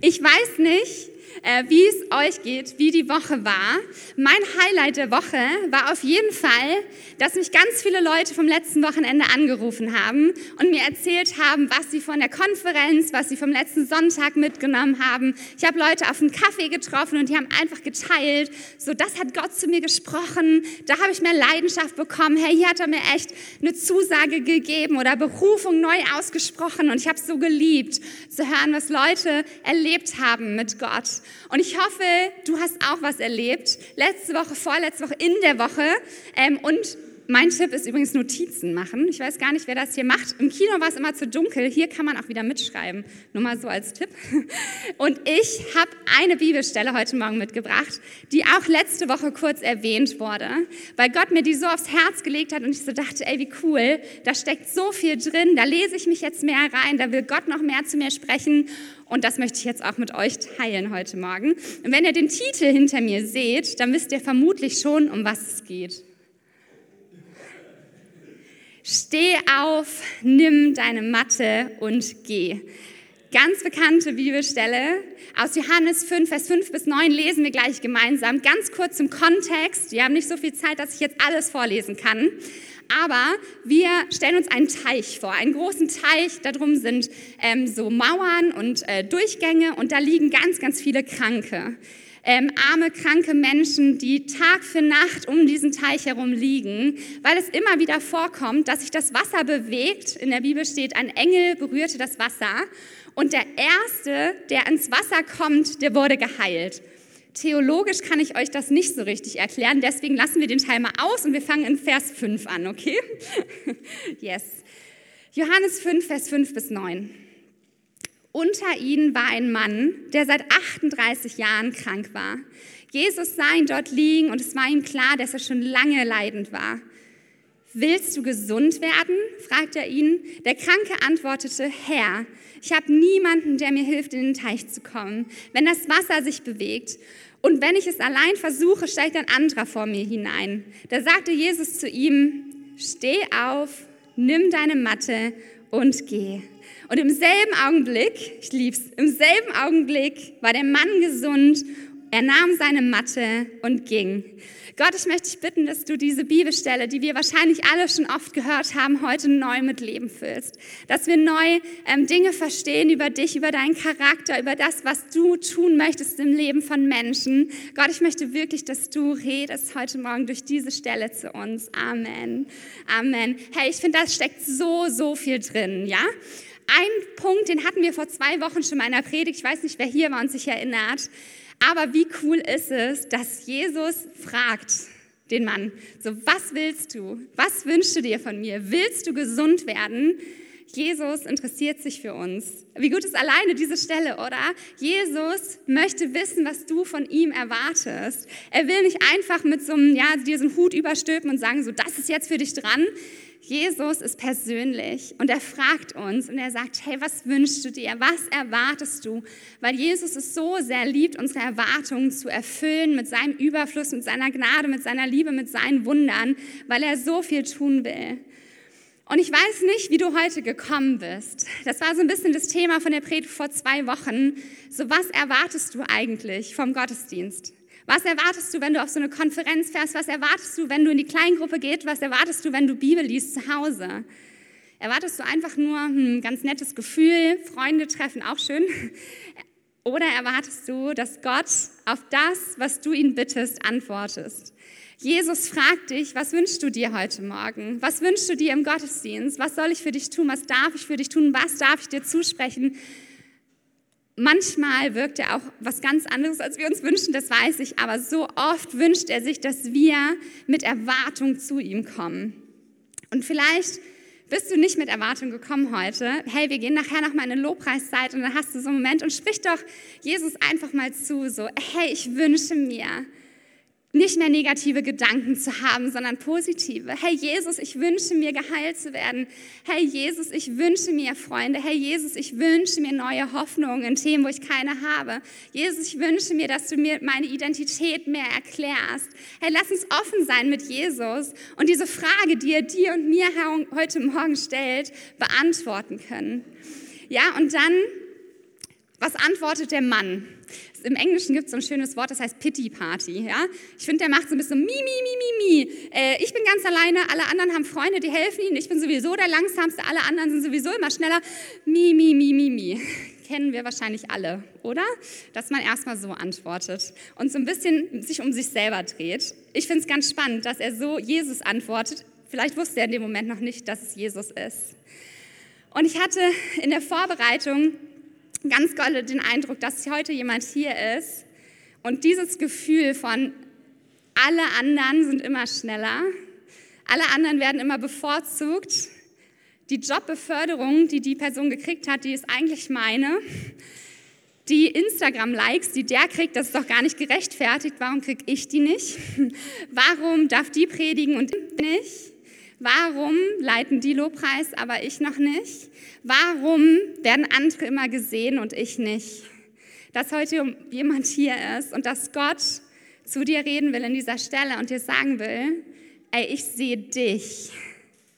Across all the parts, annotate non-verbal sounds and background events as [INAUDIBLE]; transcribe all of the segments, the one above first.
Ich weiß nicht, äh, wie es euch geht, wie die Woche war. Mein Highlight der Woche war auf jeden Fall, dass mich ganz viele Leute vom letzten Wochenende angerufen haben und mir erzählt haben, was sie von der Konferenz, was sie vom letzten Sonntag mitgenommen haben. Ich habe Leute auf einen Kaffee getroffen und die haben einfach geteilt, so das hat Gott zu mir gesprochen, da habe ich mehr Leidenschaft bekommen. Hey, hier hat er mir echt eine Zusage gegeben oder Berufung neu ausgesprochen und ich habe es so geliebt zu hören, was Leute erlebt haben mit Gott. Und ich hoffe, du hast auch was erlebt. Letzte Woche, vorletzte Woche, in der Woche. Ähm, und mein Tipp ist übrigens Notizen machen. Ich weiß gar nicht, wer das hier macht. Im Kino war es immer zu dunkel. Hier kann man auch wieder mitschreiben. Nur mal so als Tipp. [LAUGHS] Und ich habe eine Bibelstelle heute Morgen mitgebracht, die auch letzte Woche kurz erwähnt wurde, weil Gott mir die so aufs Herz gelegt hat und ich so dachte, ey, wie cool, da steckt so viel drin. Da lese ich mich jetzt mehr rein. Da will Gott noch mehr zu mir sprechen. Und das möchte ich jetzt auch mit euch teilen heute Morgen. Und wenn ihr den Titel hinter mir seht, dann wisst ihr vermutlich schon, um was es geht. Steh auf, nimm deine Matte und geh. Ganz bekannte Bibelstelle aus Johannes 5, Vers 5 bis 9 lesen wir gleich gemeinsam. Ganz kurz zum Kontext. Wir haben nicht so viel Zeit, dass ich jetzt alles vorlesen kann. Aber wir stellen uns einen Teich vor, einen großen Teich. Darum sind ähm, so Mauern und äh, Durchgänge und da liegen ganz, ganz viele Kranke ähm, arme, kranke Menschen, die Tag für Nacht um diesen Teich herum liegen, weil es immer wieder vorkommt, dass sich das Wasser bewegt. In der Bibel steht, ein Engel berührte das Wasser und der Erste, der ins Wasser kommt, der wurde geheilt. Theologisch kann ich euch das nicht so richtig erklären, deswegen lassen wir den Teil mal aus und wir fangen in Vers 5 an, okay? [LAUGHS] yes. Johannes 5, Vers 5 bis 9. Unter ihnen war ein Mann, der seit 38 Jahren krank war. Jesus sah ihn dort liegen und es war ihm klar, dass er schon lange leidend war. Willst du gesund werden? fragte er ihn. Der Kranke antwortete, Herr, ich habe niemanden, der mir hilft, in den Teich zu kommen, wenn das Wasser sich bewegt. Und wenn ich es allein versuche, steigt ein anderer vor mir hinein. Da sagte Jesus zu ihm, steh auf, nimm deine Matte und geh. Und im selben Augenblick, ich lieb's, im selben Augenblick war der Mann gesund, er nahm seine Matte und ging. Gott, ich möchte dich bitten, dass du diese Bibelstelle, die wir wahrscheinlich alle schon oft gehört haben, heute neu mit Leben füllst. Dass wir neu ähm, Dinge verstehen über dich, über deinen Charakter, über das, was du tun möchtest im Leben von Menschen. Gott, ich möchte wirklich, dass du redest heute Morgen durch diese Stelle zu uns. Amen. Amen. Hey, ich finde, da steckt so, so viel drin, ja? Ein Punkt, den hatten wir vor zwei Wochen schon mal in der Predigt. Ich weiß nicht, wer hier war und sich erinnert. Aber wie cool ist es, dass Jesus fragt den Mann, so was willst du? Was wünschst du dir von mir? Willst du gesund werden? Jesus interessiert sich für uns. Wie gut ist alleine diese Stelle, oder? Jesus möchte wissen, was du von ihm erwartest. Er will nicht einfach mit so einem, ja, dir so einen Hut überstülpen und sagen, so, das ist jetzt für dich dran, Jesus ist persönlich und er fragt uns und er sagt, hey, was wünschst du dir? Was erwartest du? Weil Jesus es so sehr liebt, unsere Erwartungen zu erfüllen mit seinem Überfluss, mit seiner Gnade, mit seiner Liebe, mit seinen Wundern, weil er so viel tun will. Und ich weiß nicht, wie du heute gekommen bist. Das war so ein bisschen das Thema von der Predigt vor zwei Wochen. So, was erwartest du eigentlich vom Gottesdienst? Was erwartest du, wenn du auf so eine Konferenz fährst? Was erwartest du, wenn du in die Kleingruppe gehst? Was erwartest du, wenn du Bibel liest zu Hause? Erwartest du einfach nur ein ganz nettes Gefühl, Freunde treffen, auch schön? [LAUGHS] Oder erwartest du, dass Gott auf das, was du ihn bittest, antwortest? Jesus fragt dich, was wünschst du dir heute Morgen? Was wünschst du dir im Gottesdienst? Was soll ich für dich tun? Was darf ich für dich tun? Was darf ich dir zusprechen? Manchmal wirkt er auch was ganz anderes, als wir uns wünschen, das weiß ich, aber so oft wünscht er sich, dass wir mit Erwartung zu ihm kommen. Und vielleicht bist du nicht mit Erwartung gekommen heute. Hey, wir gehen nachher noch mal in eine Lobpreiszeit und dann hast du so einen Moment und sprich doch Jesus einfach mal zu, so, hey, ich wünsche mir, nicht mehr negative Gedanken zu haben, sondern positive. Hey Jesus, ich wünsche mir geheilt zu werden. Hey Jesus, ich wünsche mir Freunde. Hey Jesus, ich wünsche mir neue Hoffnungen in Themen, wo ich keine habe. Jesus, ich wünsche mir, dass du mir meine Identität mehr erklärst. Hey, lass uns offen sein mit Jesus und diese Frage, die er dir und mir heute Morgen stellt, beantworten können. Ja, und dann Was antwortet der Mann? Im Englischen gibt es so ein schönes Wort, das heißt Pity Party. Ja? Ich finde, der macht so ein bisschen mi, mi, mi, mi, mi. Äh, ich bin ganz alleine, alle anderen haben Freunde, die helfen ihnen. Ich bin sowieso der Langsamste, alle anderen sind sowieso immer schneller. Mi, mi, mi, mi, mi. [LAUGHS] Kennen wir wahrscheinlich alle, oder? Dass man erstmal so antwortet und so ein bisschen sich um sich selber dreht. Ich finde es ganz spannend, dass er so Jesus antwortet. Vielleicht wusste er in dem Moment noch nicht, dass es Jesus ist. Und ich hatte in der Vorbereitung ganz doll den Eindruck, dass heute jemand hier ist und dieses Gefühl von alle anderen sind immer schneller, alle anderen werden immer bevorzugt, die Jobbeförderung, die die Person gekriegt hat, die ist eigentlich meine. Die Instagram-Likes, die der kriegt, das ist doch gar nicht gerechtfertigt. Warum kriege ich die nicht? [LAUGHS] Warum darf die predigen und ich nicht? Warum leiten die Lobpreis, aber ich noch nicht? Warum werden andere immer gesehen und ich nicht? Dass heute jemand hier ist und dass Gott zu dir reden will in dieser Stelle und dir sagen will, ey, ich sehe dich.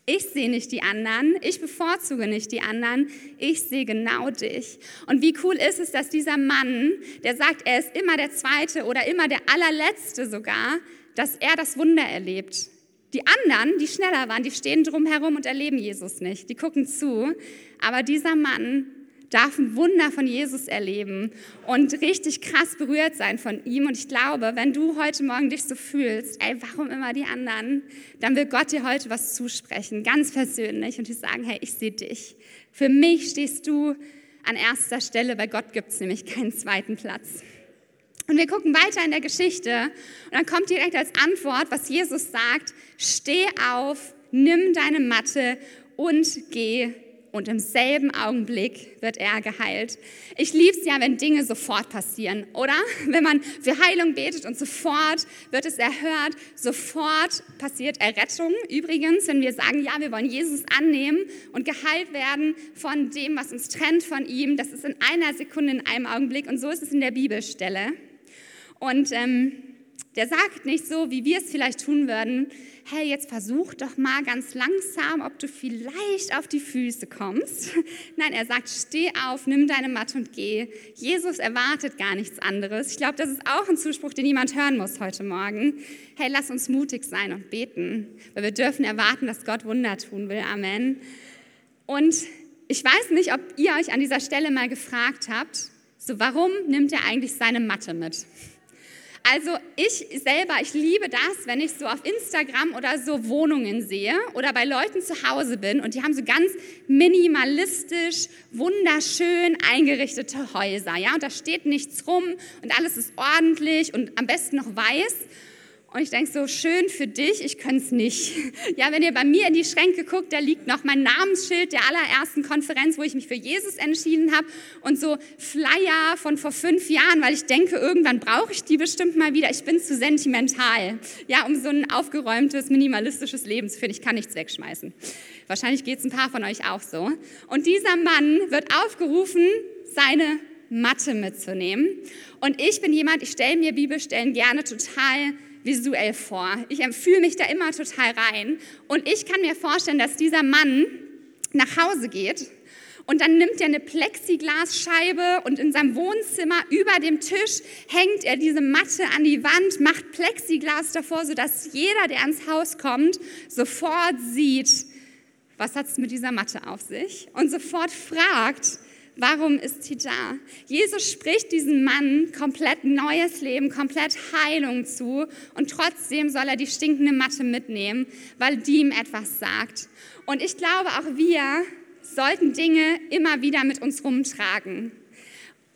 Ich sehe nicht die anderen, ich bevorzuge nicht die anderen, ich sehe genau dich. Und wie cool ist es, dass dieser Mann, der sagt, er ist immer der Zweite oder immer der allerletzte sogar, dass er das Wunder erlebt. Die anderen, die schneller waren, die stehen drumherum und erleben Jesus nicht. Die gucken zu. Aber dieser Mann darf ein Wunder von Jesus erleben und richtig krass berührt sein von ihm. Und ich glaube, wenn du heute Morgen dich so fühlst, ey, warum immer die anderen, dann will Gott dir heute was zusprechen, ganz persönlich und dir sagen, hey, ich sehe dich. Für mich stehst du an erster Stelle, bei Gott gibt es nämlich keinen zweiten Platz. Und wir gucken weiter in der Geschichte und dann kommt direkt als Antwort, was Jesus sagt, steh auf, nimm deine Matte und geh. Und im selben Augenblick wird er geheilt. Ich liebe es ja, wenn Dinge sofort passieren, oder? [LAUGHS] Wenn man für Heilung betet und sofort wird es erhört, sofort passiert Errettung. Übrigens, wenn wir sagen, ja, wir wollen Jesus annehmen und geheilt werden von dem, was uns trennt von ihm, das ist in einer Sekunde, in einem Augenblick. Und so ist es in der Bibelstelle. Und ähm, der sagt nicht so, wie wir es vielleicht tun würden, hey, jetzt versuch doch mal ganz langsam, ob du vielleicht auf die Füße kommst. [LAUGHS] Nein, er sagt, steh auf, nimm deine Matte und geh. Jesus erwartet gar nichts anderes. Ich glaube, das ist auch ein Zuspruch, den niemand hören muss heute Morgen. Hey, lass uns mutig sein und beten, weil wir dürfen erwarten, dass Gott Wunder tun will. Amen. Und ich weiß nicht, ob ihr euch an dieser Stelle mal gefragt habt, so warum nimmt er eigentlich seine Matte mit? Also ich selber, ich liebe das, wenn ich so auf Instagram oder so Wohnungen sehe oder bei Leuten zu Hause bin und die haben so ganz minimalistisch, wunderschön eingerichtete Häuser, ja, und da steht nichts rum und alles ist ordentlich und am besten noch weiß und ich denke so, schön für dich, ich könnte es nicht. [LAUGHS] Ja, wenn ihr bei mir in die Schränke guckt, da liegt noch mein Namensschild der allerersten Konferenz, wo ich mich für Jesus entschieden habe und so Flyer von vor fünf Jahren, weil ich denke, irgendwann brauche ich die bestimmt mal wieder. Ich bin zu sentimental, ja, um so ein aufgeräumtes, minimalistisches Leben zu führen. Ich kann nichts wegschmeißen. Wahrscheinlich geht es ein paar von euch auch so. Und dieser Mann wird aufgerufen, seine Matte mitzunehmen. Und ich bin jemand, ich stelle mir Bibelstellen gerne total visuell vor. Ich fühle mich da immer total rein. Und ich kann mir vorstellen, dass dieser Mann nach Hause geht und dann nimmt er eine Plexiglasscheibe und in seinem Wohnzimmer über dem Tisch hängt er diese Matte an die Wand, macht Plexiglas davor, sodass jeder, der ans Haus kommt, sofort sieht, was hat es mit dieser Matte auf sich und sofort fragt, Warum ist sie da? Jesus spricht diesem Mann komplett neues Leben, komplett Heilung zu und trotzdem soll er die stinkende Matte mitnehmen, weil die ihm etwas sagt. Und ich glaube, auch wir sollten Dinge immer wieder mit uns rumtragen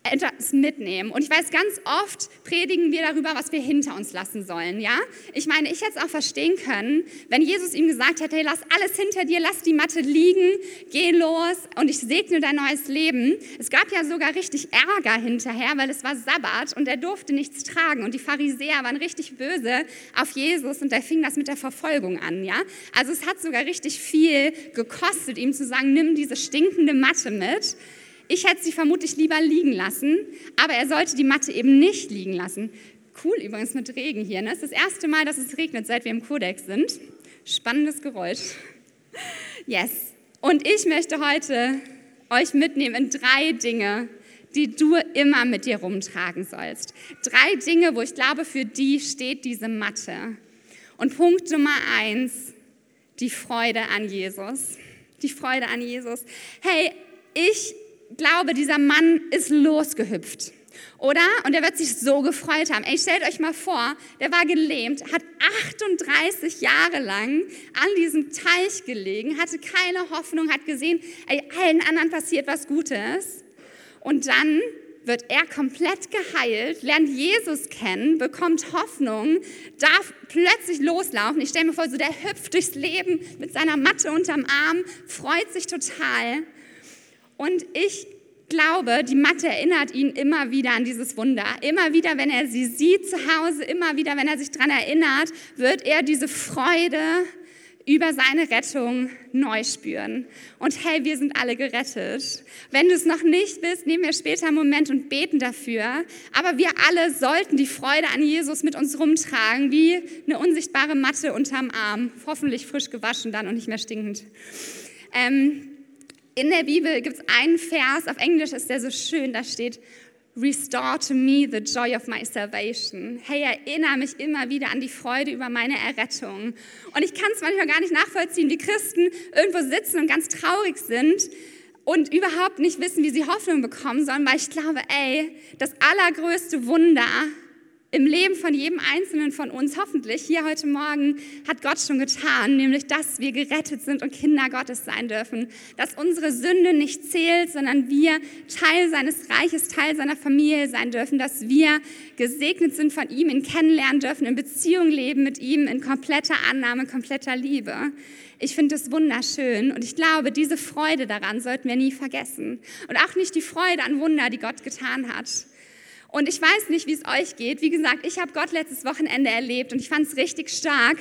etwas mitnehmen. Und ich weiß, ganz oft predigen wir darüber, was wir hinter uns lassen sollen, ja? Ich meine, ich hätte es auch verstehen können, wenn Jesus ihm gesagt hätte, hey, lass alles hinter dir, lass die Matte liegen, geh los und ich segne dein neues Leben. Es gab ja sogar richtig Ärger hinterher, weil es war Sabbat und er durfte nichts tragen und die Pharisäer waren richtig böse auf Jesus und da fing das mit der Verfolgung an, ja? Also es hat sogar richtig viel gekostet, ihm zu sagen, nimm diese stinkende Matte mit. Ich hätte sie vermutlich lieber liegen lassen, aber er sollte die Matte eben nicht liegen lassen. Cool übrigens mit Regen hier. Ne? Es ist das erste Mal, dass es regnet, seit wir im Kodex sind. Spannendes Geräusch. Yes. Und ich möchte heute euch mitnehmen in drei Dinge, die du immer mit dir rumtragen sollst. Drei Dinge, wo ich glaube, für die steht diese Matte. Und Punkt Nummer eins, die Freude an Jesus. Die Freude an Jesus. Hey, ich glaube, dieser Mann ist losgehüpft. Oder? Und er wird sich so gefreut haben. Ey, stellt euch mal vor, der war gelähmt, hat 38 Jahre lang an diesem Teich gelegen, hatte keine Hoffnung, hat gesehen, ey, allen anderen passiert was Gutes. Und dann wird er komplett geheilt, lernt Jesus kennen, bekommt Hoffnung, darf plötzlich loslaufen. Ich stelle mir vor, so der hüpft durchs Leben mit seiner Matte unterm Arm, freut sich total. Und ich glaube, die Matte erinnert ihn immer wieder an dieses Wunder. Immer wieder, wenn er sie sieht zu Hause, immer wieder, wenn er sich daran erinnert, wird er diese Freude über seine Rettung neu spüren. Und hey, wir sind alle gerettet. Wenn du es noch nicht bist, nehmen wir später einen Moment und beten dafür. Aber wir alle sollten die Freude an Jesus mit uns rumtragen, wie eine unsichtbare Matte unterm Arm. Hoffentlich frisch gewaschen dann und nicht mehr stinkend. Ähm, in der Bibel gibt es einen Vers, auf Englisch ist der so schön, da steht, Restore to me the joy of my salvation. Hey, erinnere mich immer wieder an die Freude über meine Errettung. Und ich kann es manchmal gar nicht nachvollziehen, wie Christen irgendwo sitzen und ganz traurig sind und überhaupt nicht wissen, wie sie Hoffnung bekommen sollen, weil ich glaube, ey, das allergrößte Wunder im Leben von jedem Einzelnen von uns, hoffentlich hier heute Morgen, hat Gott schon getan, nämlich dass wir gerettet sind und Kinder Gottes sein dürfen, dass unsere Sünde nicht zählt, sondern wir Teil seines Reiches, Teil seiner Familie sein dürfen, dass wir gesegnet sind von ihm, ihn kennenlernen dürfen, in Beziehung leben mit ihm, in kompletter Annahme, kompletter Liebe. Ich finde es wunderschön und ich glaube, diese Freude daran sollten wir nie vergessen. Und auch nicht die Freude an Wunder, die Gott getan hat. Und ich weiß nicht, wie es euch geht. Wie gesagt, ich habe Gott letztes Wochenende erlebt und ich fand es richtig stark.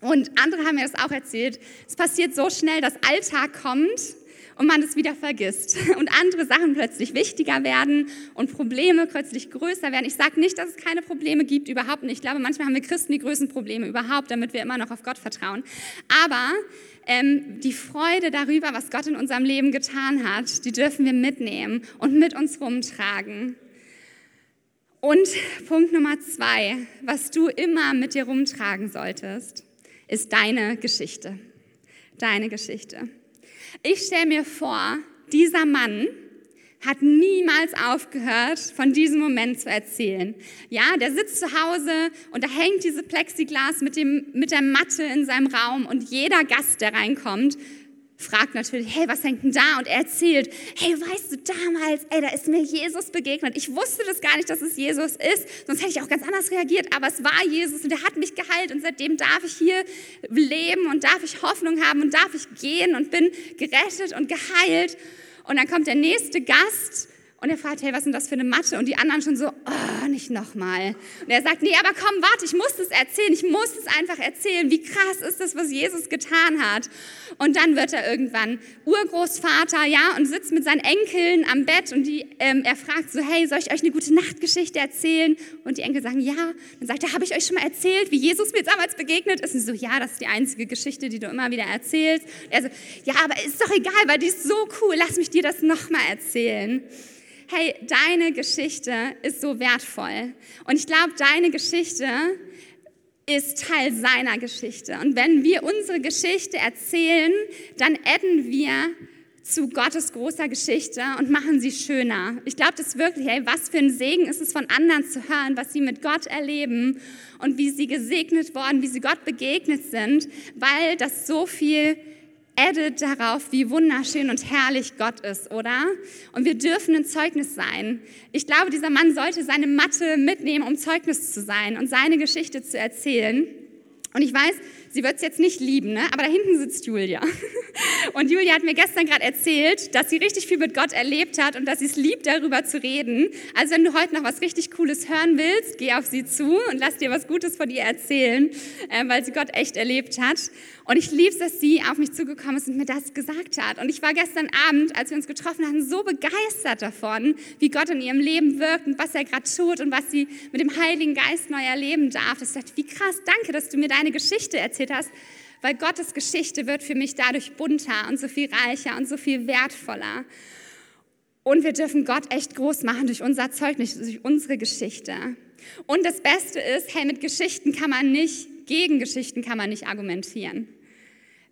Und andere haben mir das auch erzählt. Es passiert so schnell, dass Alltag kommt und man es wieder vergisst [LAUGHS] und andere Sachen plötzlich wichtiger werden und Probleme plötzlich größer werden. Ich sage nicht, dass es keine Probleme gibt, überhaupt nicht. Ich glaube, manchmal haben wir Christen die größten Probleme überhaupt, damit wir immer noch auf Gott vertrauen. Aber ähm, die Freude darüber, was Gott in unserem Leben getan hat, die dürfen wir mitnehmen und mit uns rumtragen. Und Punkt Nummer zwei, was du immer mit dir rumtragen solltest, ist deine Geschichte. Deine Geschichte. Ich stelle mir vor, dieser Mann hat niemals aufgehört, von diesem Moment zu erzählen. Ja, der sitzt zu Hause und da hängt diese Plexiglas mit, dem, mit der Matte in seinem Raum und jeder Gast, der reinkommt, fragt natürlich, hey, was hängt denn da? Und er erzählt, hey, weißt du, damals, ey, da ist mir Jesus begegnet. Ich wusste das gar nicht, dass es Jesus ist, sonst hätte ich auch ganz anders reagiert, aber es war Jesus und er hat mich geheilt und seitdem darf ich hier leben und darf ich Hoffnung haben und darf ich gehen und bin gerettet und geheilt. Und dann kommt der nächste Gast und er fragt, hey, was ist denn das für eine Matte? Und die anderen schon so, oh, nicht nochmal. Und er sagt, nee, aber komm, warte, ich muss es erzählen. Ich muss es einfach erzählen. Wie krass ist das, was Jesus getan hat? Und dann wird er irgendwann Urgroßvater, ja, und sitzt mit seinen Enkeln am Bett und die, ähm, er fragt so, hey, soll ich euch eine gute Nachtgeschichte erzählen? Und die Enkel sagen, ja. Dann sagt er, habe ich euch schon mal erzählt, wie Jesus mir damals begegnet ist? Und so, ja, das ist die einzige Geschichte, die du immer wieder erzählst. Und er so, ja, aber ist doch egal, weil die ist so cool. Lass mich dir das nochmal erzählen hey, deine Geschichte ist so wertvoll. Und ich glaube, deine Geschichte ist Teil seiner Geschichte. Und wenn wir unsere Geschichte erzählen, dann adden wir zu Gottes großer Geschichte und machen sie schöner. Ich glaube das wirklich, hey, was für ein Segen ist es von anderen zu hören, was sie mit Gott erleben und wie sie gesegnet worden, wie sie Gott begegnet sind, weil das so viel addet darauf, wie wunderschön und herrlich Gott ist, oder? Und wir dürfen ein Zeugnis sein. Ich glaube, dieser Mann sollte seine Matte mitnehmen, um Zeugnis zu sein und seine Geschichte zu erzählen. Und ich weiß, sie wird es jetzt nicht lieben, ne? aber da hinten sitzt Julia. [LAUGHS] Und Julia hat mir gestern gerade erzählt, dass sie richtig viel mit Gott erlebt hat und dass sie es liebt, darüber zu reden. Also wenn du heute noch was richtig Cooles hören willst, geh auf sie zu und lass dir was Gutes von ihr erzählen, äh, weil sie Gott echt erlebt hat. Und ich liebe es, dass sie auf mich zugekommen ist und mir das gesagt hat. Und ich war gestern Abend, als wir uns getroffen hatten, so begeistert davon, wie Gott in ihrem Leben wirkt und was er gerade tut und was sie mit dem Heiligen Geist neu erleben darf. Ich dachte, wie krass, danke, dass du mir deine Geschichte erzählt hast, weil Gottes Geschichte wird für mich dadurch bunter und so viel reicher und so viel wertvoller. Und wir dürfen Gott echt groß machen durch unser Zeugnis, durch unsere Geschichte. Und das Beste ist, hey, mit Geschichten kann man nicht, gegen Geschichten kann man nicht argumentieren.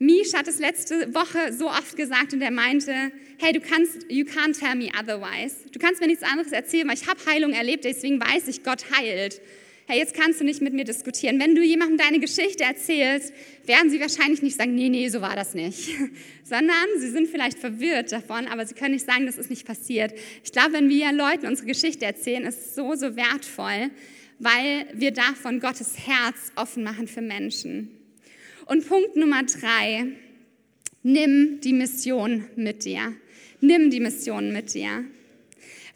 Mish hat es letzte Woche so oft gesagt und er meinte, hey, du kannst, you can't tell me otherwise. Du kannst mir nichts anderes erzählen, weil ich habe Heilung erlebt, deswegen weiß ich, Gott heilt hey, jetzt kannst du nicht mit mir diskutieren. Wenn du jemandem deine Geschichte erzählst, werden sie wahrscheinlich nicht sagen, nee, nee, so war das nicht, [LAUGHS] sondern sie sind vielleicht verwirrt davon, aber sie können nicht sagen, das ist nicht passiert. Ich glaube, wenn wir Leuten unsere Geschichte erzählen, ist es so, so wertvoll, weil wir davon Gottes Herz offen machen für Menschen. Und Punkt Nummer drei, nimm die Mission mit dir. Nimm die Mission mit dir.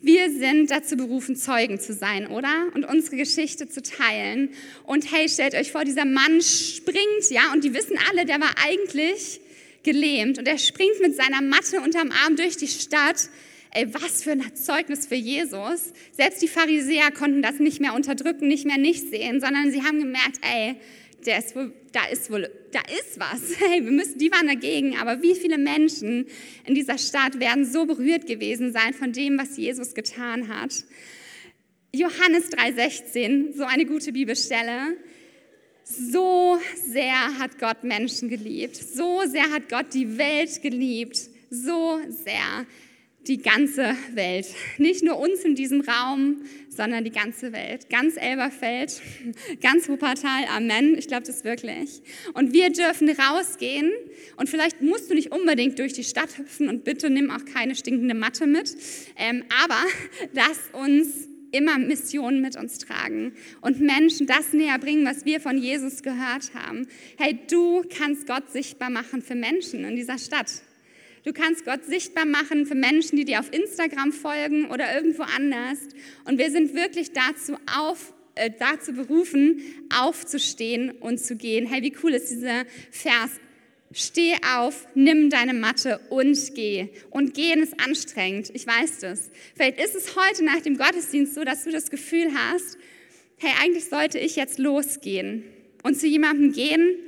Wir sind dazu berufen, Zeugen zu sein, oder? Und unsere Geschichte zu teilen. Und hey, stellt euch vor, dieser Mann springt, ja, und die wissen alle, der war eigentlich gelähmt und er springt mit seiner Matte unterm Arm durch die Stadt. Ey, was für ein Zeugnis für Jesus. Selbst die Pharisäer konnten das nicht mehr unterdrücken, nicht mehr nicht sehen, sondern sie haben gemerkt, ey, der ist wohl, da ist wohl, da ist was. [LAUGHS] Hey, wir müssen, die waren dagegen, aber wie viele Menschen in dieser Stadt werden so berührt gewesen sein von dem, was Jesus getan hat? Johannes 3,16, so eine gute Bibelstelle. So sehr hat Gott Menschen geliebt. So sehr hat Gott die Welt geliebt. So sehr die ganze Welt. Nicht nur uns in diesem Raum, sondern die ganze Welt. Ganz Elberfeld, [LAUGHS] ganz Wuppertal, Amen. Ich glaube das wirklich. Und wir dürfen rausgehen und vielleicht musst du nicht unbedingt durch die Stadt hüpfen und bitte nimm auch keine stinkende Matte mit. Ähm, aber [LAUGHS] lass uns immer Missionen mit uns tragen und Menschen das näher bringen, was wir von Jesus gehört haben. Hey, du kannst Gott sichtbar machen für Menschen in dieser Stadt. Du kannst Gott sichtbar machen für Menschen, die dir auf Instagram folgen oder irgendwo anders. Und wir sind wirklich dazu auf, äh, dazu berufen, aufzustehen und zu gehen. Hey, wie cool ist dieser Vers? Steh auf, nimm deine Matte und geh. Und gehen ist anstrengend, ich weiß das. Vielleicht ist es heute nach dem Gottesdienst so, dass du das Gefühl hast, hey, eigentlich sollte ich jetzt losgehen und zu jemandem gehen,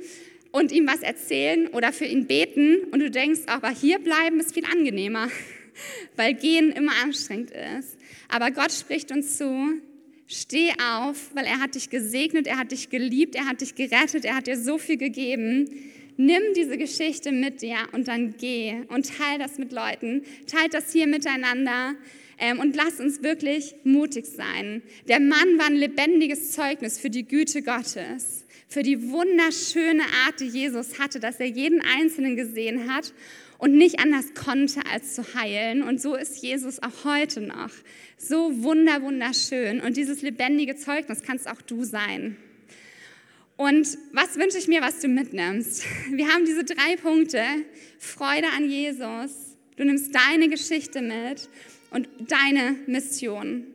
und ihm was erzählen oder für ihn beten und du denkst, aber hier bleiben ist viel angenehmer, [LAUGHS] weil gehen immer anstrengend ist. Aber Gott spricht uns zu, steh auf, weil er hat dich gesegnet, er hat dich geliebt, er hat dich gerettet, er hat dir so viel gegeben. Nimm diese Geschichte mit dir und dann geh und teil das mit Leuten, teilt das hier miteinander ähm, und lass uns wirklich mutig sein. Der Mann war ein lebendiges Zeugnis für die Güte Gottes für die wunderschöne Art, die Jesus hatte, dass er jeden Einzelnen gesehen hat und nicht anders konnte, als zu heilen. Und so ist Jesus auch heute noch. So wunder, wunderschön. Und dieses lebendige Zeugnis kannst auch du sein. Und was wünsche ich mir, was du mitnimmst? Wir haben diese drei Punkte. Freude an Jesus. Du nimmst deine Geschichte mit und deine Mission.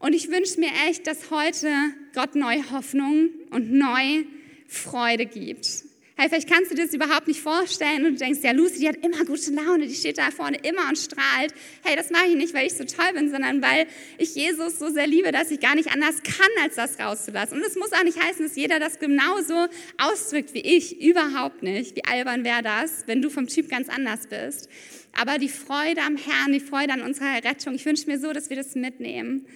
Und ich wünsche mir echt, dass heute Gott neue Hoffnung und neu Freude gibt. Hey, vielleicht kannst du dir das überhaupt nicht vorstellen und du denkst, ja, Lucy, die hat immer gute Laune, die steht da vorne immer und strahlt. Hey, das mache ich nicht, weil ich so toll bin, sondern weil ich Jesus so sehr liebe, dass ich gar nicht anders kann, als das rauszulassen. Und es muss auch nicht heißen, dass jeder das genauso ausdrückt wie ich. Überhaupt nicht. Wie albern wäre das, wenn du vom Typ ganz anders bist. Aber die Freude am Herrn, die Freude an unserer Rettung, ich wünsche mir so, dass wir das mitnehmen.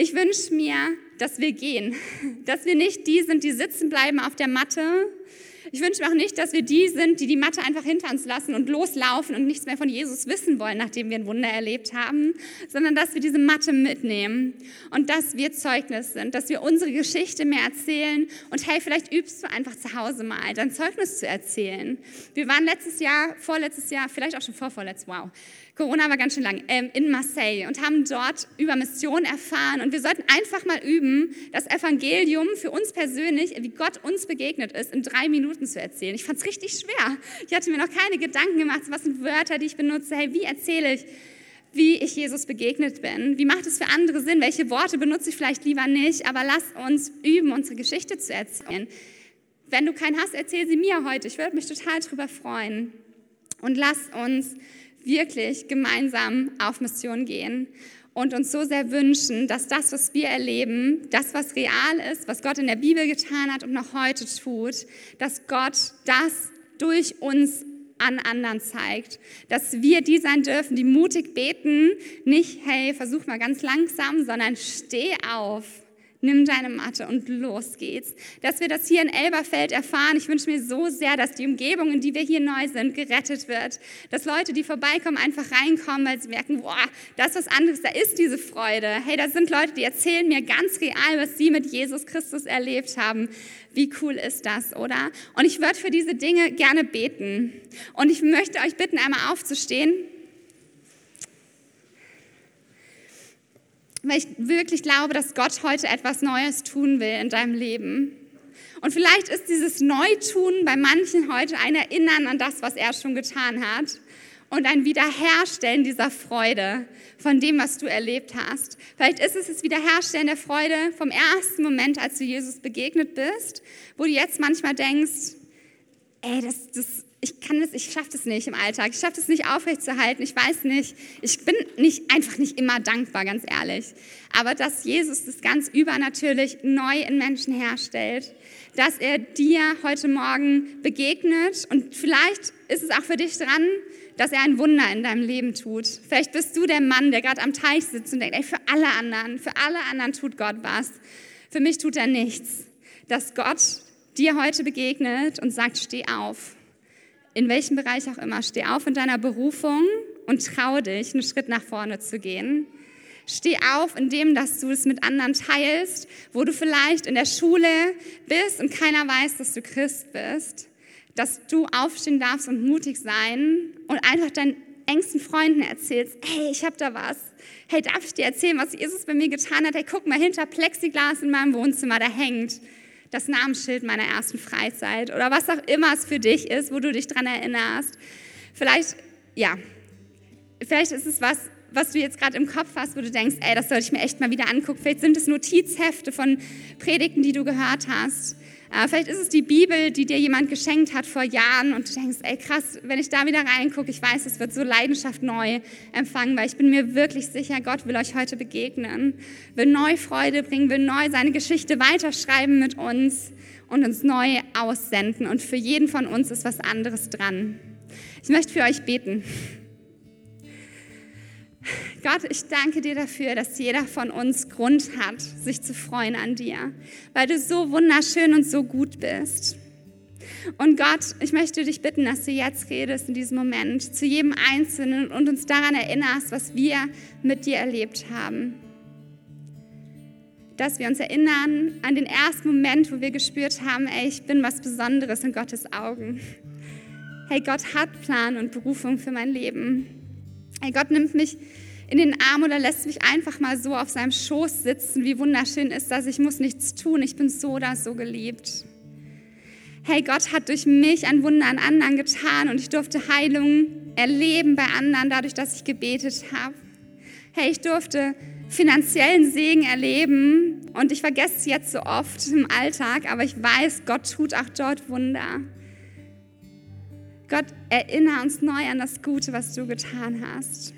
Ich wünsche mir, dass wir gehen, [LAUGHS] dass wir nicht die sind, die sitzen bleiben auf der Matte. Ich wünsche mir auch nicht, dass wir die sind, die die Matte einfach hinter uns lassen und loslaufen und nichts mehr von Jesus wissen wollen, nachdem wir ein Wunder erlebt haben, sondern dass wir diese Matte mitnehmen und dass wir Zeugnis sind, dass wir unsere Geschichte mehr erzählen und hey, vielleicht übst du einfach zu Hause mal dein Zeugnis zu erzählen. Wir waren letztes Jahr, vorletztes Jahr, vielleicht auch schon vorvorletztes, wow, Corona war ganz schön lang, ähm, in Marseille und haben dort über Mission erfahren. Und wir sollten einfach mal üben, das Evangelium für uns persönlich, wie Gott uns begegnet ist, in drei Minuten zu erzählen. Ich fand es richtig schwer. Ich hatte mir noch keine Gedanken gemacht, was sind Wörter, die ich benutze. Hey, wie erzähle ich, wie ich Jesus begegnet bin? Wie macht es für andere Sinn? Welche Worte benutze ich vielleicht lieber nicht? Aber lass uns üben, unsere Geschichte zu erzählen. Wenn du keinen hast, erzähl sie mir heute. Ich würde mich total darüber freuen. Und lass uns wirklich gemeinsam auf Mission gehen und uns so sehr wünschen, dass das, was wir erleben, das, was real ist, was Gott in der Bibel getan hat und noch heute tut, dass Gott das durch uns an anderen zeigt. Dass wir die sein dürfen, die mutig beten, nicht, hey, versuch mal ganz langsam, sondern steh auf nimm deine Matte und los geht's. Dass wir das hier in Elberfeld erfahren, ich wünsche mir so sehr, dass die Umgebung, in die wir hier neu sind, gerettet wird. Dass Leute, die vorbeikommen, einfach reinkommen, weil sie merken, boah, das ist was anderes, da ist diese Freude. Hey, da sind Leute, die erzählen mir ganz real, was sie mit Jesus Christus erlebt haben. Wie cool ist das, oder? Und ich würde für diese Dinge gerne beten. Und ich möchte euch bitten, einmal aufzustehen. Weil ich wirklich glaube, dass Gott heute etwas Neues tun will in deinem Leben. Und vielleicht ist dieses Neutun bei manchen heute ein Erinnern an das, was er schon getan hat und ein Wiederherstellen dieser Freude von dem, was du erlebt hast. Vielleicht ist es das Wiederherstellen der Freude vom ersten Moment, als du Jesus begegnet bist, wo du jetzt manchmal denkst, ey, das, das ich kann das, ich schaffe das nicht im Alltag. Ich schaffe das nicht aufrechtzuerhalten. Ich weiß nicht. Ich bin nicht, einfach nicht immer dankbar, ganz ehrlich. Aber dass Jesus das ganz übernatürlich neu in Menschen herstellt, dass er dir heute Morgen begegnet und vielleicht ist es auch für dich dran, dass er ein Wunder in deinem Leben tut. Vielleicht bist du der Mann, der gerade am Teich sitzt und denkt, ey, für alle anderen, für alle anderen tut Gott was. Für mich tut er nichts. Dass Gott dir heute begegnet und sagt, steh auf in welchem Bereich auch immer, steh auf in deiner Berufung und trau dich, einen Schritt nach vorne zu gehen. Steh auf, indem dass du es mit anderen teilst, wo du vielleicht in der Schule bist und keiner weiß, dass du Christ bist. Dass du aufstehen darfst und mutig sein und einfach deinen engsten Freunden erzählst, hey, ich habe da was. Hey, darf ich dir erzählen, was Jesus bei mir getan hat? Hey, guck mal, hinter Plexiglas in meinem Wohnzimmer, da hängt das Namensschild meiner ersten Freizeit oder was auch immer es für dich ist, wo du dich dran erinnerst. Vielleicht, ja, vielleicht ist es was, was du jetzt gerade im Kopf hast, wo du denkst, ey, das sollte ich mir echt mal wieder angucken. Vielleicht sind es Notizhefte von Predigten, die du gehört hast. Äh, vielleicht ist es die Bibel, die dir jemand geschenkt hat vor Jahren und du denkst, ey krass, wenn ich da wieder reingucke, ich weiß, es wird so Leidenschaft neu empfangen, weil ich bin mir wirklich sicher, Gott will euch heute begegnen, will neu Freude bringen, will neu seine Geschichte weiterschreiben mit uns und uns neu aussenden. Und für jeden von uns ist was anderes dran. Ich möchte für euch beten. Gott, ich danke dir dafür, dass jeder von uns Grund hat, sich zu freuen an dir, weil du so wunderschön und so gut bist. Und Gott, ich möchte dich bitten, dass du jetzt redest in diesem Moment zu jedem Einzelnen und uns daran erinnerst, was wir mit dir erlebt haben. Dass wir uns erinnern an den ersten Moment, wo wir gespürt haben, ey, ich bin was Besonderes in Gottes Augen. Hey, Gott hat Plan und Berufung für mein Leben. Hey, Gott nimmt mich in den Arm oder lässt mich einfach mal so auf seinem Schoß sitzen. Wie wunderschön ist das. Ich muss nichts tun. Ich bin so oder so geliebt. Hey, Gott hat durch mich ein Wunder an anderen getan und ich durfte Heilung erleben bei anderen, dadurch, dass ich gebetet habe. Hey, ich durfte finanziellen Segen erleben und ich vergesse es jetzt so oft im Alltag, aber ich weiß, Gott tut auch dort Wunder. Gott, erinnere uns neu an das Gute, was du getan hast.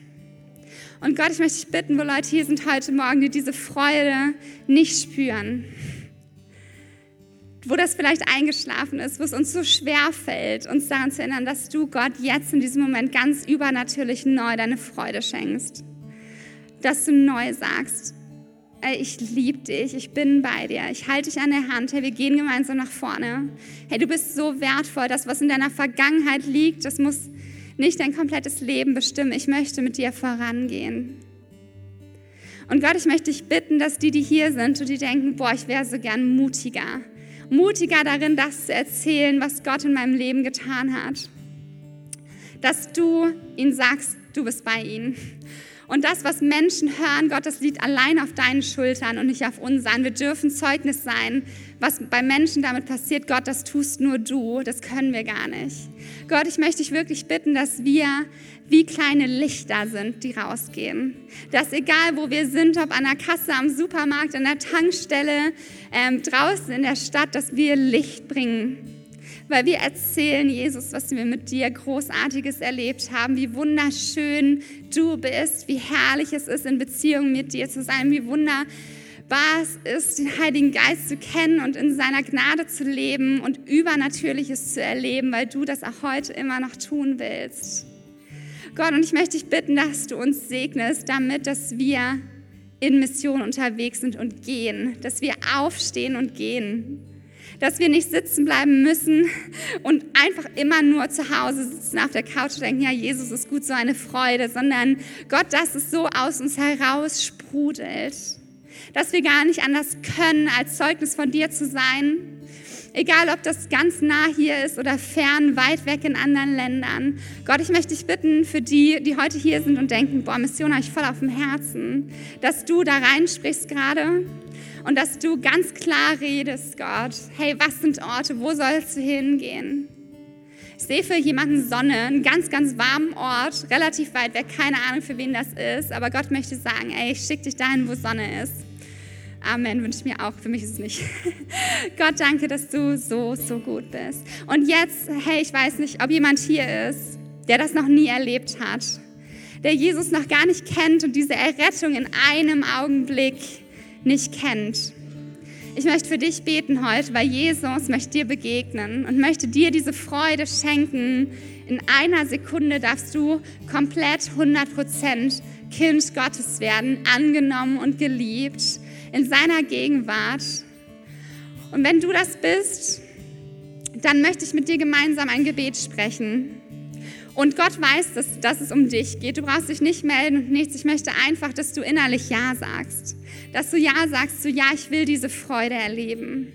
Und Gott, ich möchte dich bitten, wo Leute hier sind heute Morgen, die diese Freude nicht spüren, wo das vielleicht eingeschlafen ist, wo es uns so schwer fällt, uns daran zu erinnern, dass du Gott jetzt in diesem Moment ganz übernatürlich neu deine Freude schenkst. Dass du neu sagst, ich liebe dich, ich bin bei dir, ich halte dich an der Hand, hey, wir gehen gemeinsam nach vorne. Hey, du bist so wertvoll, das, was in deiner Vergangenheit liegt, das muss nicht dein komplettes Leben bestimmen. Ich möchte mit dir vorangehen. Und Gott, ich möchte dich bitten, dass die, die hier sind und die denken, boah, ich wäre so gern mutiger. Mutiger darin, das zu erzählen, was Gott in meinem Leben getan hat. Dass du ihnen sagst, du bist bei ihnen. Und das, was Menschen hören, Gott, das liegt allein auf deinen Schultern und nicht auf unseren. Wir dürfen Zeugnis sein, was bei Menschen damit passiert. Gott, das tust nur du. Das können wir gar nicht. Gott, ich möchte dich wirklich bitten, dass wir wie kleine Lichter sind, die rausgehen. Dass egal, wo wir sind, ob an der Kasse, am Supermarkt, an der Tankstelle, ähm, draußen in der Stadt, dass wir Licht bringen weil wir erzählen, Jesus, was wir mit dir Großartiges erlebt haben, wie wunderschön du bist, wie herrlich es ist, in Beziehung mit dir zu sein, wie wunderbar was ist, den Heiligen Geist zu kennen und in seiner Gnade zu leben und Übernatürliches zu erleben, weil du das auch heute immer noch tun willst. Gott, und ich möchte dich bitten, dass du uns segnest, damit, dass wir in Mission unterwegs sind und gehen, dass wir aufstehen und gehen, dass wir nicht sitzen bleiben müssen und einfach immer nur zu Hause sitzen auf der Couch und denken, ja, Jesus ist gut, so eine Freude, sondern Gott, dass es so aus uns heraus sprudelt dass wir gar nicht anders können, als Zeugnis von dir zu sein. Egal, ob das ganz nah hier ist oder fern, weit weg in anderen Ländern. Gott, ich möchte dich bitten für die, die heute hier sind und denken, boah, Mission habe ich voll auf dem Herzen, dass du da reinsprichst gerade und dass du ganz klar redest, Gott. Hey, was sind Orte? Wo sollst du hingehen? Ich sehe für jemanden Sonne, einen ganz, ganz warmen Ort, relativ weit weg, keine Ahnung, für wen das ist, aber Gott möchte sagen, ey, ich schicke dich dahin, wo Sonne ist. Amen, wünsche ich mir auch. Für mich ist es nicht. [LAUGHS] Gott, danke, dass du so, so gut bist. Und jetzt, hey, ich weiß nicht, ob jemand hier ist, der das noch nie erlebt hat, der Jesus noch gar nicht kennt und diese Errettung in einem Augenblick nicht kennt. Ich möchte für dich beten heute, weil Jesus möchte dir begegnen und möchte dir diese Freude schenken. In einer Sekunde darfst du komplett 100% Kind Gottes werden, angenommen und geliebt in seiner Gegenwart. Und wenn du das bist, dann möchte ich mit dir gemeinsam ein Gebet sprechen. Und Gott weiß, dass, dass es um dich geht. Du brauchst dich nicht melden und nichts. Ich möchte einfach, dass du innerlich Ja sagst. Dass du Ja sagst, so Ja, ich will diese Freude erleben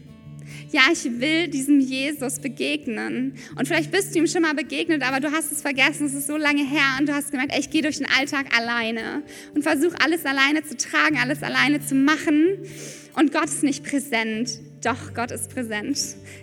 ja, ich will diesem Jesus begegnen. Und vielleicht bist du ihm schon mal begegnet, aber du hast es vergessen, es ist so lange her und du hast gemerkt, ey, ich gehe durch den Alltag alleine und versuche alles alleine zu tragen, alles alleine zu machen und Gott ist nicht präsent. Doch, Gott ist präsent.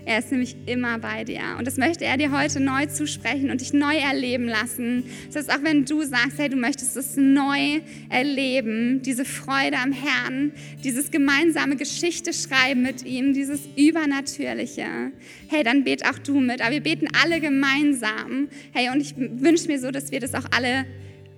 Er ist nämlich immer bei dir. Und das möchte er dir heute neu zusprechen und dich neu erleben lassen. Das heißt, auch wenn du sagst, hey, du möchtest es neu erleben, diese Freude am Herrn, dieses gemeinsame Geschichte schreiben mit ihm, dieses Übernatürliche, hey, dann bet auch du mit. Aber wir beten alle gemeinsam. Hey, und ich wünsche mir so, dass wir das auch alle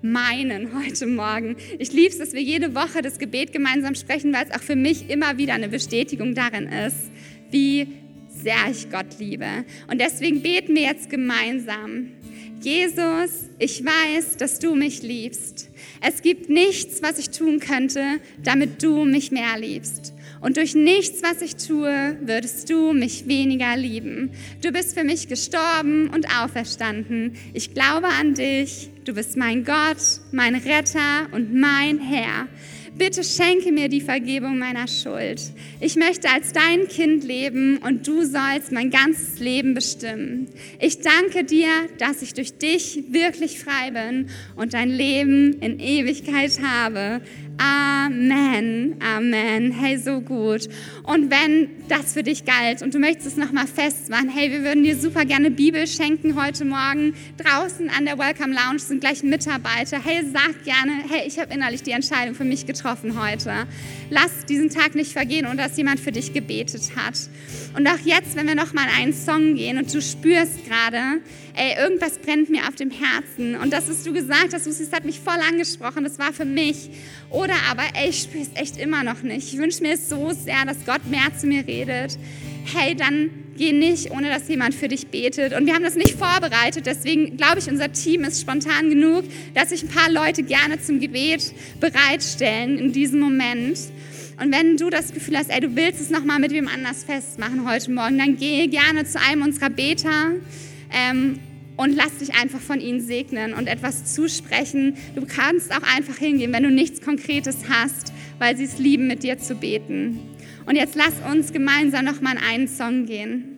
meinen heute Morgen. Ich liebe es, dass wir jede Woche das Gebet gemeinsam sprechen, weil es auch für mich immer wieder eine Bestätigung darin ist, wie sehr ich Gott liebe. Und deswegen beten wir jetzt gemeinsam. Jesus, ich weiß, dass du mich liebst. Es gibt nichts, was ich tun könnte, damit du mich mehr liebst. Und durch nichts, was ich tue, würdest du mich weniger lieben. Du bist für mich gestorben und auferstanden. Ich glaube an dich. Du bist mein Gott, mein Retter und mein Herr. Bitte schenke mir die Vergebung meiner Schuld. Ich möchte als dein Kind leben und du sollst mein ganzes Leben bestimmen. Ich danke dir, dass ich durch dich wirklich frei bin und dein Leben in Ewigkeit habe. Amen, Amen. Hey, so gut. Und wenn das für dich galt und du möchtest es nochmal festmachen, hey, wir würden dir super gerne Bibel schenken heute Morgen. Draußen an der Welcome Lounge sind gleich Mitarbeiter. Hey, sag gerne, hey, ich habe innerlich die Entscheidung für mich getroffen heute. Lass diesen Tag nicht vergehen und dass jemand für dich gebetet hat. Und auch jetzt, wenn wir nochmal einen Song gehen und du spürst gerade, ey, irgendwas brennt mir auf dem Herzen. Und das, was du gesagt hast, das hat mich voll angesprochen, das war für mich. Oder aber, ey, ich spüre es echt immer noch nicht. Ich wünsche mir so sehr, dass Gott mehr zu mir redet. Hey, dann geh nicht, ohne dass jemand für dich betet. Und wir haben das nicht vorbereitet, deswegen glaube ich, unser Team ist spontan genug, dass sich ein paar Leute gerne zum Gebet bereitstellen in diesem Moment. Und wenn du das Gefühl hast, ey, du willst es nochmal mit wem anders festmachen heute Morgen, dann geh gerne zu einem unserer Beter. Ähm, und lass dich einfach von ihnen segnen und etwas zusprechen. Du kannst auch einfach hingehen, wenn du nichts Konkretes hast, weil sie es lieben, mit dir zu beten. Und jetzt lass uns gemeinsam nochmal in einen Song gehen.